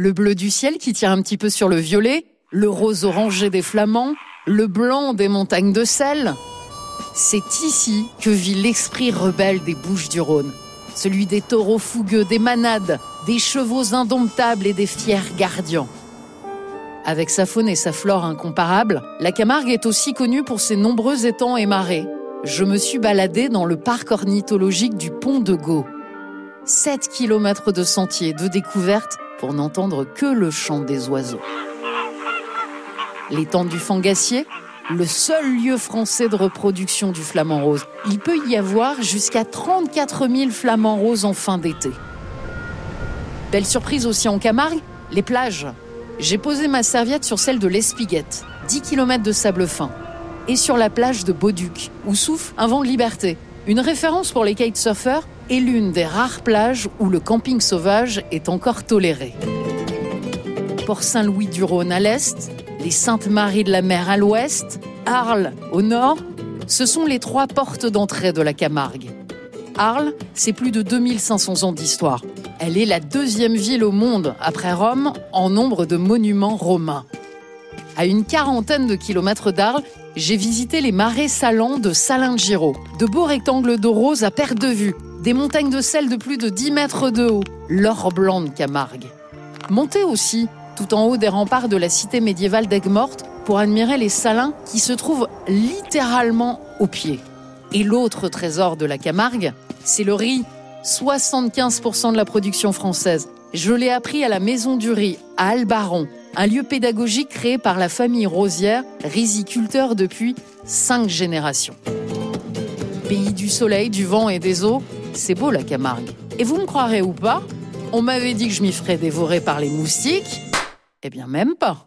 le bleu du ciel qui tire un petit peu sur le violet, le rose orangé des flamands, le blanc des montagnes de sel. C'est ici que vit l'esprit rebelle des Bouches du Rhône, celui des taureaux fougueux, des manades, des chevaux indomptables et des fiers gardiens. Avec sa faune et sa flore incomparables, la Camargue est aussi connue pour ses nombreux étangs et marais. Je me suis baladée dans le parc ornithologique du Pont de Gau. 7 km de sentiers de découverte pour n'entendre que le chant des oiseaux. L'étang du Fangassier, le seul lieu français de reproduction du flamant rose. Il peut y avoir jusqu'à 34 000 flamants roses en fin d'été. Belle surprise aussi en Camargue, les plages. J'ai posé ma serviette sur celle de l'Espiguette, 10 km de sable fin, et sur la plage de Bauduc, où souffle un vent de liberté. Une référence pour les kitesurfers et l'une des rares plages où le camping sauvage est encore toléré. Port Saint-Louis du Rhône à l'est, les Saintes-Maries de la Mer à l'ouest, Arles au nord, ce sont les trois portes d'entrée de la Camargue. Arles, c'est plus de 2500 ans d'histoire. Elle est la deuxième ville au monde, après Rome, en nombre de monuments romains. À une quarantaine de kilomètres d'Arles, j'ai visité les marais salants de Salin-de-Giraud. De beaux rectangles d'eau rose à perte de vue, des montagnes de sel de plus de 10 mètres de haut, l'or blanc de Camargue. Montez aussi tout en haut des remparts de la cité médiévale d'Aigues-Mortes, pour admirer les salins qui se trouvent littéralement au pied. Et l'autre trésor de la Camargue, c'est le riz. 75% de la production française. Je l'ai appris à la Maison du Riz, à Albaron, un lieu pédagogique créé par la famille Rosière, riziculteur depuis cinq générations. Pays du soleil, du vent et des eaux, c'est beau la Camargue. Et vous me croirez ou pas, on m'avait dit que je m'y ferais dévorer par les moustiques. Eh bien, même pas.